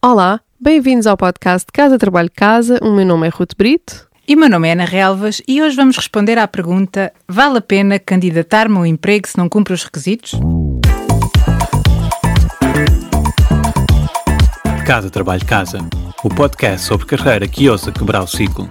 Olá, bem-vindos ao podcast Casa Trabalho Casa. O meu nome é Ruth Brito. E meu nome é Ana Relvas e hoje vamos responder à pergunta: vale a pena candidatar-me a um emprego se não cumpre os requisitos? Casa Trabalho Casa, o podcast sobre carreira que ousa quebrar o ciclo.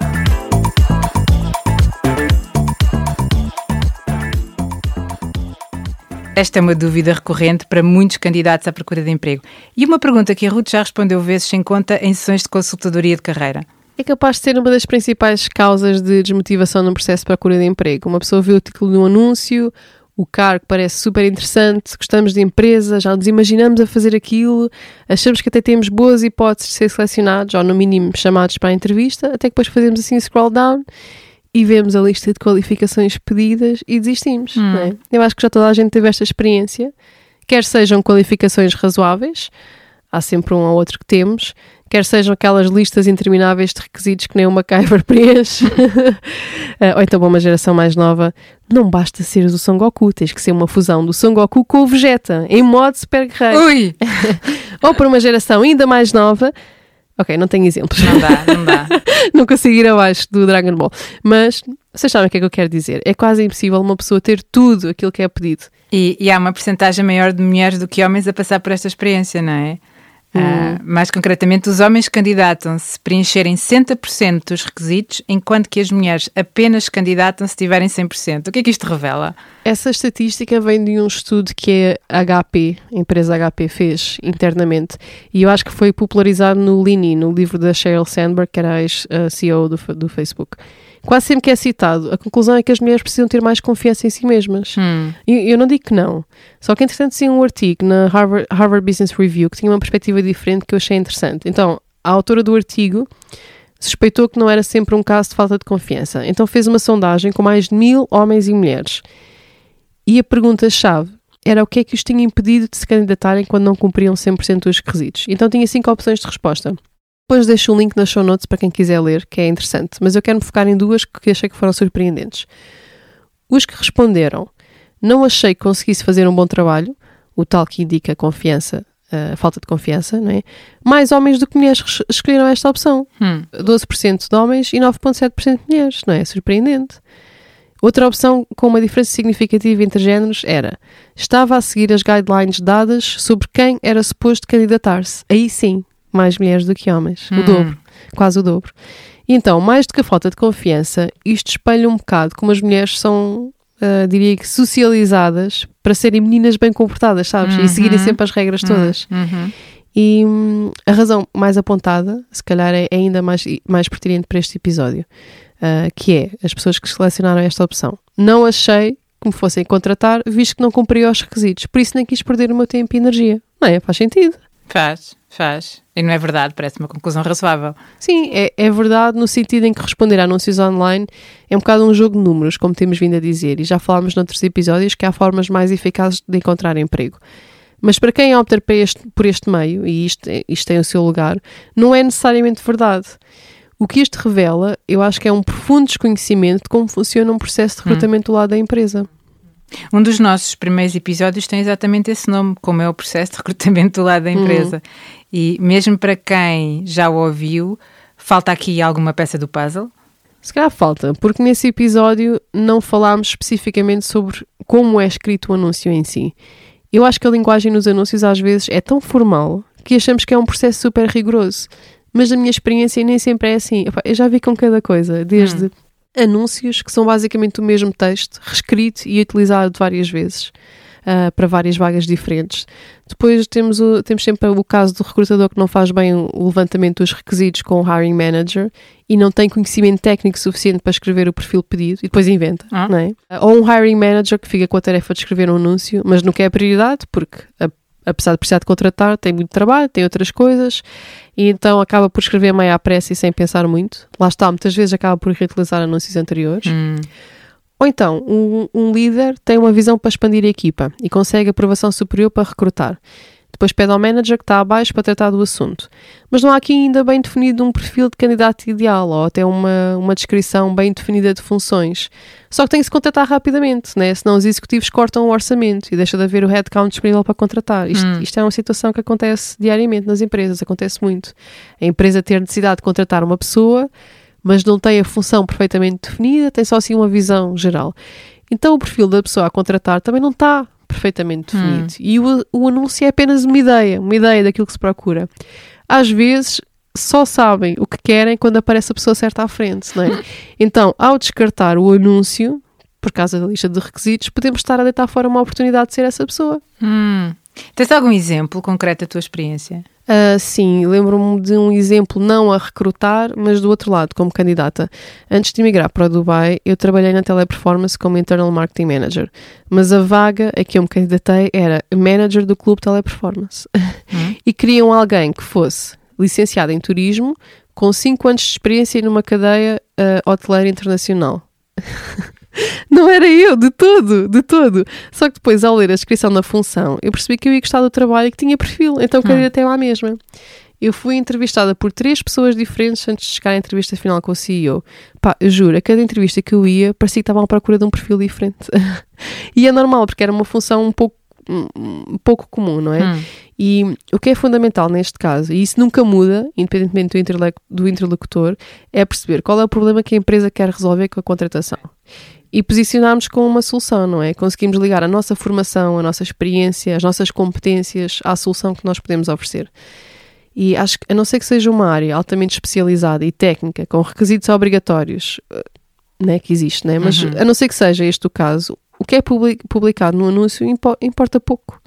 Esta é uma dúvida recorrente para muitos candidatos à procura de emprego. E uma pergunta que a Ruth já respondeu vezes sem conta em sessões de consultadoria de carreira. É capaz de ser uma das principais causas de desmotivação no processo de procura de emprego. Uma pessoa vê o título de um anúncio, o cargo parece super interessante, gostamos de empresa, já nos imaginamos a fazer aquilo, achamos que até temos boas hipóteses de ser selecionados, ou no mínimo chamados para a entrevista, até que depois fazemos assim scroll down e vemos a lista de qualificações pedidas e desistimos. Hum. É? Eu acho que já toda a gente teve esta experiência, quer sejam qualificações razoáveis, há sempre um ou outro que temos, quer sejam aquelas listas intermináveis de requisitos que nem uma MacGyver preenche, Eh, ou então para uma geração mais nova, não basta seres o Son Goku, tens que ser uma fusão do Son Goku com o Vegeta, em modo super guerreiro. Ui! Ou para uma geração ainda mais nova, ok, não tenho exemplos, Não dá, não dá. não consigo ir abaixo do Dragon Ball, mas vocês sabem o que é que eu quero dizer, é quase impossível uma pessoa ter tudo aquilo que é pedido. E, e há uma porcentagem maior de mulheres do que homens a passar por esta experiência, não é? Ah, mais concretamente, os homens candidatam-se se preencherem 60% dos requisitos, enquanto que as mulheres apenas candidatam se tiverem 100%. O que é que isto revela? Essa estatística vem de um estudo que a HP, a empresa HP, fez internamente e eu acho que foi popularizado no Lini, no livro da Sheryl Sandberg, que era a ex-CEO do, fa- do Facebook. Quase sempre que é citado, a conclusão é que as mulheres precisam ter mais confiança em si mesmas. Hum. E eu não digo que não. Só que, entretanto, tinha um artigo na Harvard, Harvard Business Review que tinha uma perspectiva diferente que eu achei interessante. Então, a autora do artigo suspeitou que não era sempre um caso de falta de confiança. Então, fez uma sondagem com mais de mil homens e mulheres. E a pergunta-chave era o que é que os tinha impedido de se candidatarem quando não cumpriam 100% dos requisitos. Então, tinha cinco opções de resposta. Depois deixo o link nas show notes para quem quiser ler, que é interessante. Mas eu quero me focar em duas que achei que foram surpreendentes. Os que responderam não achei que conseguisse fazer um bom trabalho, o tal que indica confiança, a falta de confiança, não é? Mais homens do que mulheres res- escolheram esta opção. Hum. 12% de homens e 9,7% de mulheres, não é? Surpreendente. Outra opção com uma diferença significativa entre géneros era estava a seguir as guidelines dadas sobre quem era suposto candidatar-se. Aí sim, mais mulheres do que homens. O Hum. dobro. Quase o dobro. E então, mais do que a falta de confiança, isto espelha um bocado como as mulheres são, ah, diria que, socializadas para serem meninas bem comportadas, sabes? E seguirem Uhum. sempre as regras todas. Uhum. E hum, a razão mais apontada, se calhar é ainda mais, mais pertinente para este episódio, ah, que é as pessoas que selecionaram esta opção. Não achei que me fossem contratar, visto que não cumpria os requisitos. Por isso nem quis perder o meu tempo e energia. Não é? Faz sentido. Faz, faz. E não é verdade, parece uma conclusão razoável. Sim, é, é verdade no sentido em que responder a anúncios online é um bocado um jogo de números, como temos vindo a dizer, e já falámos noutros episódios que há formas mais eficazes de encontrar emprego. Mas para quem opta por este, por este meio, e isto, isto tem o seu lugar, não é necessariamente verdade. O que isto revela, eu acho que é um profundo desconhecimento de como funciona um processo de recrutamento do lado da empresa. Um dos nossos primeiros episódios tem exatamente esse nome, como é o processo de recrutamento do lado da empresa. E mesmo para quem já o ouviu, falta aqui alguma peça do puzzle? Se calhar falta, porque nesse episódio não falámos especificamente sobre como é escrito o anúncio em si. Eu acho que a linguagem nos anúncios às vezes é tão formal que achamos que é um processo super rigoroso. Mas na minha experiência nem sempre é assim. Eu já vi com cada coisa, desde anúncios que são basicamente o mesmo texto, reescrito e utilizado várias vezes. ah, para várias vagas diferentes. Depois temos, o- temos sempre o caso do recrutador que não faz bem o levantamento dos requisitos com o hiring manager e não tem conhecimento técnico suficiente para escrever o perfil pedido e depois inventa, Ah. não é? Ou um hiring manager que fica com a tarefa de escrever um anúncio, mas não quer prioridade porque, a- apesar de precisar de contratar, tem muito trabalho, tem outras coisas e então acaba por escrever meio à pressa e sem pensar muito. Lá está, muitas vezes acaba por reutilizar anúncios anteriores. Hum. Ou então, um, um líder tem uma visão para expandir a equipa e consegue aprovação superior para recrutar. Depois pede ao manager que está abaixo para tratar do assunto. Mas não há aqui ainda bem definido um perfil de candidato ideal ou até uma, uma descrição bem definida de funções. Só que tem que se contratar rapidamente, né? senão os executivos cortam o orçamento e deixa de haver o headcount disponível para contratar. Isto, Hum. isto é uma situação que acontece diariamente nas empresas, acontece muito. A empresa ter necessidade de contratar uma pessoa, mas não tem a função perfeitamente definida, tem só assim uma visão geral. Então o perfil da pessoa a contratar também não está perfeitamente definido. E o, o anúncio é apenas uma ideia, uma ideia daquilo que se procura. Às vezes só sabem o que querem quando aparece a pessoa certa à frente, não é? Então, ao descartar o anúncio, por causa da lista de requisitos, podemos estar a deitar fora uma oportunidade de ser essa pessoa. Hum. Tens algum exemplo concreto da tua experiência? Ah, sim, lembro-me de um exemplo não a recrutar, mas do outro lado, como candidata. Antes de migrar para o Dubai, eu trabalhei na Teleperformance como Internal Marketing Manager, mas a vaga a que eu me candidatei era Manager do Clube Teleperformance. Hum. e queriam alguém que fosse licenciado em Turismo, com 5 anos de experiência numa cadeia ah, hoteleira internacional. Não era eu, de todo, de todo. Só que depois, ao ler a descrição da função, eu percebi que eu ia gostar do trabalho e que tinha perfil, então candidatei lá mesma. Eu fui entrevistada por três pessoas diferentes antes de chegar à entrevista final com o CEO. Pá, eu juro, a cada entrevista que eu ia, parecia que estavam à procura de um perfil diferente. e é normal, porque era uma função um pouco, um- pouco comum, não é? Hum. E o que é fundamental neste caso, e isso nunca muda, independentemente do interlocutor, é perceber qual é o problema que a empresa quer resolver com a contratação. E posicionarmos com uma solução, não é? Conseguimos ligar a nossa formação, a nossa experiência, as nossas competências à solução que nós podemos oferecer. E acho que, a não ser que seja uma área altamente especializada e técnica, com requisitos obrigatórios, eh, né, que existe, né? mas Uhum. a não ser que seja este o caso, o que é publi- publicado no anúncio impo- importa pouco.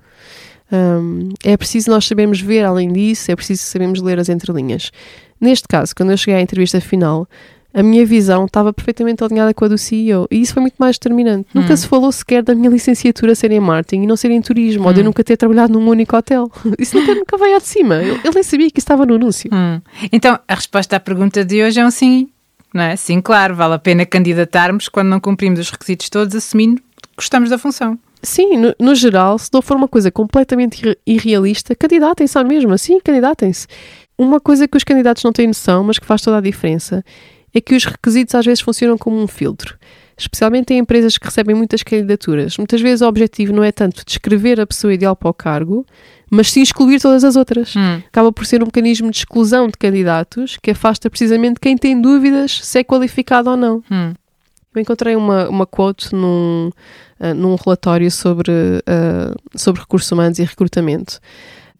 Hum, é preciso nós sabermos ver além disso, é preciso sabermos ler as entrelinhas. Neste caso, quando eu cheguei à entrevista final, a minha visão estava perfeitamente alinhada com a do CEO e isso foi muito mais determinante. Nunca Hum. se falou sequer da minha licenciatura ser em marketing e não ser em turismo, ou de eu Hum. nunca ter trabalhado num único hotel. Isso nunca, nunca veio de cima. Eu, eu nem sabia que isso estava no anúncio. Hum. Então, a resposta à pergunta de hoje é um sim. Não é? Sim, claro, vale a pena candidatarmos quando não cumprimos os requisitos todos, assumindo que gostamos da função. Sim, no, no geral, se não for uma coisa completamente irre- irrealista, candidatem-se à mesma. Sim, candidatem-se. Uma coisa que os candidatos não têm noção, mas que faz toda a diferença, é que os requisitos às vezes funcionam como um filtro. Especialmente em empresas que recebem muitas candidaturas. Muitas vezes o objetivo não é tanto descrever a pessoa ideal para o cargo, mas sim excluir todas as outras. Hum. Acaba por ser um mecanismo de exclusão de candidatos que afasta precisamente quem tem dúvidas se é qualificado ou não. Hum. Eu encontrei uma, uma quote num, ah, num relatório sobre, ah, sobre recursos humanos e recrutamento,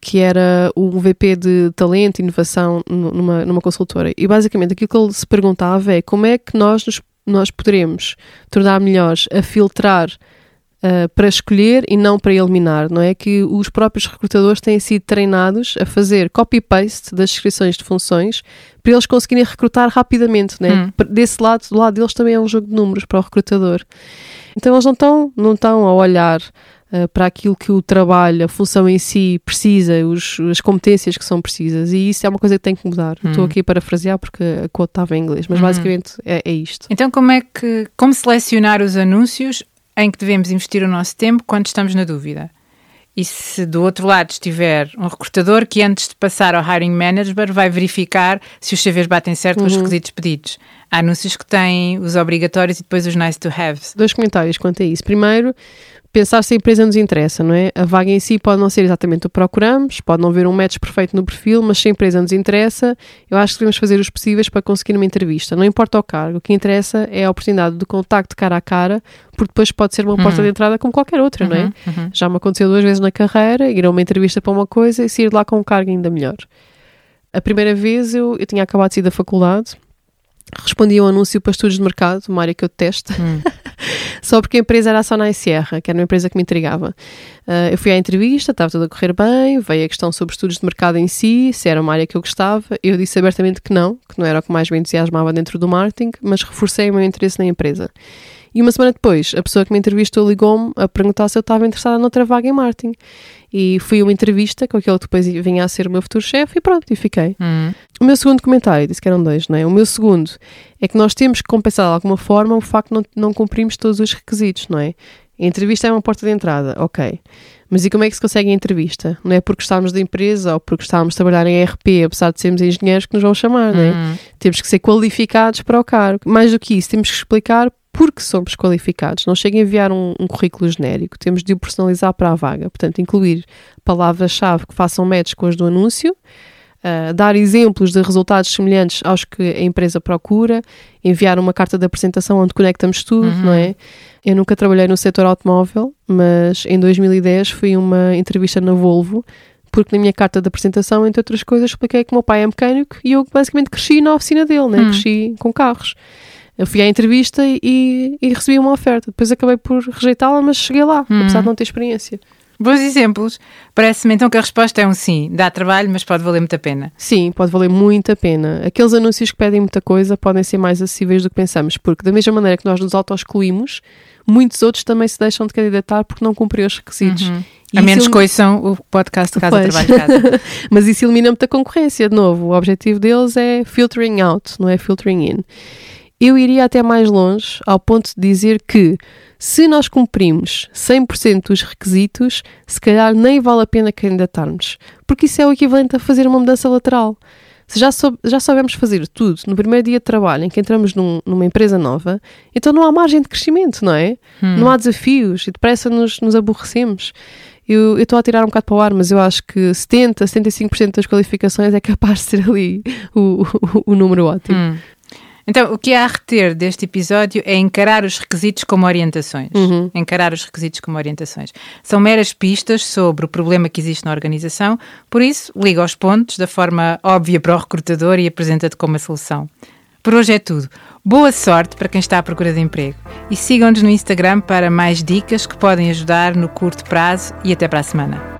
que era o VP de talento e inovação nu- numa, numa consultora. E basicamente aquilo que ele se perguntava é como é que nós, nos, nós poderemos tornar melhores a filtrar ah, para escolher e não para eliminar, não é? Que os próprios recrutadores têm sido treinados a fazer copy-paste das descrições de funções para eles conseguirem recrutar rapidamente, né? Hum. Desse lado, do lado deles também é um jogo de números para o recrutador. Então eles não estão não estão a olhar ah, para aquilo que o trabalho, a função em si precisa, os, as competências que são precisas, e isso é uma coisa que tem que mudar. Hum. Estou aqui a parafrasear porque a quote estava em inglês, mas Hum. basicamente é, é isto. Então, como é que como selecionar os anúncios em que devemos investir o nosso tempo quando estamos na dúvida? E se do outro lado estiver um recrutador que antes de passar ao hiring manager vai verificar se os CVs batem certo com os Uhum. requisitos pedidos. Há anúncios que têm os obrigatórios e depois os nice to haves. dois comentários quanto a isso. Primeiro, pensar se a empresa nos interessa, não é? A vaga em si pode não ser exatamente o que procuramos, pode não haver um match perfeito no perfil, mas se a empresa nos interessa, eu acho que devemos fazer os possíveis para conseguir uma entrevista. Não importa o cargo, o que interessa é a oportunidade de contacto cara a cara, porque depois pode ser uma porta Uhum. de entrada como qualquer outra, não é? Uhum, uhum. Já me aconteceu duas vezes na carreira, ir a uma entrevista para uma coisa e sair de lá com um cargo ainda melhor. A primeira vez eu, eu tinha acabado de sair da faculdade, respondi a um anúncio para estudos de mercado, uma área que eu detesto, Hum. só porque a empresa era a Sonai Sierra, que era uma empresa que me intrigava. Ah, eu fui à entrevista, estava tudo a correr bem, veio a questão sobre estudos de mercado em si, se era uma área que eu gostava. Eu disse abertamente que não, que não era o que mais me entusiasmava dentro do marketing, mas reforcei o meu interesse na empresa. E uma semana depois, a pessoa que me entrevistou ligou-me a perguntar se eu estava interessada noutra vaga em marketing. E fui a uma entrevista com aquele que depois vinha a ser o meu futuro chefe e pronto, e fiquei. Hum. O meu segundo comentário, disse que eram dois, não é? O meu segundo é que nós temos que compensar de alguma forma o facto de não, não cumprirmos todos os requisitos, não é? A entrevista é uma porta de entrada, ok. Mas e como é que se consegue a entrevista? Não é porque gostávamos da empresa ou porque gostávamos de trabalhar em RP, apesar de sermos engenheiros, que nos vão chamar, não é? Hum. Temos que ser qualificados para o cargo. Mais do que isso, temos que explicar porque somos qualificados. Não chega a enviar um, um currículo genérico, temos de o personalizar para a vaga. Portanto, incluir palavras-chave que façam match com as do anúncio, uh, dar exemplos de resultados semelhantes aos que a empresa procura, enviar uma carta de apresentação onde conectamos tudo, Uhum. não é? Eu nunca trabalhei no setor automóvel, mas em 2010 fui uma entrevista na Volvo, porque na minha carta de apresentação, entre outras coisas, expliquei que o meu pai é mecânico e eu basicamente cresci na oficina dele, né? Hum. cresci com carros. Eu fui à entrevista e, e recebi uma oferta. Depois acabei por rejeitá-la, mas cheguei lá, Hum. apesar de não ter experiência. Bons exemplos. Parece-me então que a resposta é um sim. Dá trabalho, mas pode valer muito a pena. Sim, pode valer muito a pena. Aqueles anúncios que pedem muita coisa podem ser mais acessíveis do que pensamos, porque da mesma maneira que nós nos auto-excluímos, muitos outros também se deixam de candidatar porque não cumpriram os requisitos. Uhum. A menos que ouçam o podcast de casa, Pois. trabalho de casa. Mas isso elimina muita concorrência, de novo. O objetivo deles é filtering out, não é filtering in. Eu iria até mais longe, ao ponto de dizer que se nós cumprimos 100% dos requisitos, se calhar nem vale a pena candidatarmos, porque isso é o equivalente a fazer uma mudança lateral. Se já, soube, já soubemos fazer tudo no primeiro dia de trabalho em que entramos num- numa empresa nova, então não há margem de crescimento, não é? Não há desafios e depressa nos, nos aborrecemos. Eu eu estou a tirar um bocado para o ar, mas eu acho que 70, 75% das qualificações é capaz de ser ali o, o, o número ótimo. Hum. Então, o que há a reter deste episódio é encarar os requisitos como orientações. Uhum. Encarar os requisitos como orientações. São meras pistas sobre o problema que existe na organização, por isso, liga aos pontos da forma óbvia para o recrutador e apresenta-te como a solução. Por hoje é tudo. Boa sorte para quem está à procura de emprego. E sigam-nos no Instagram para mais dicas que podem ajudar no curto prazo e até para a semana.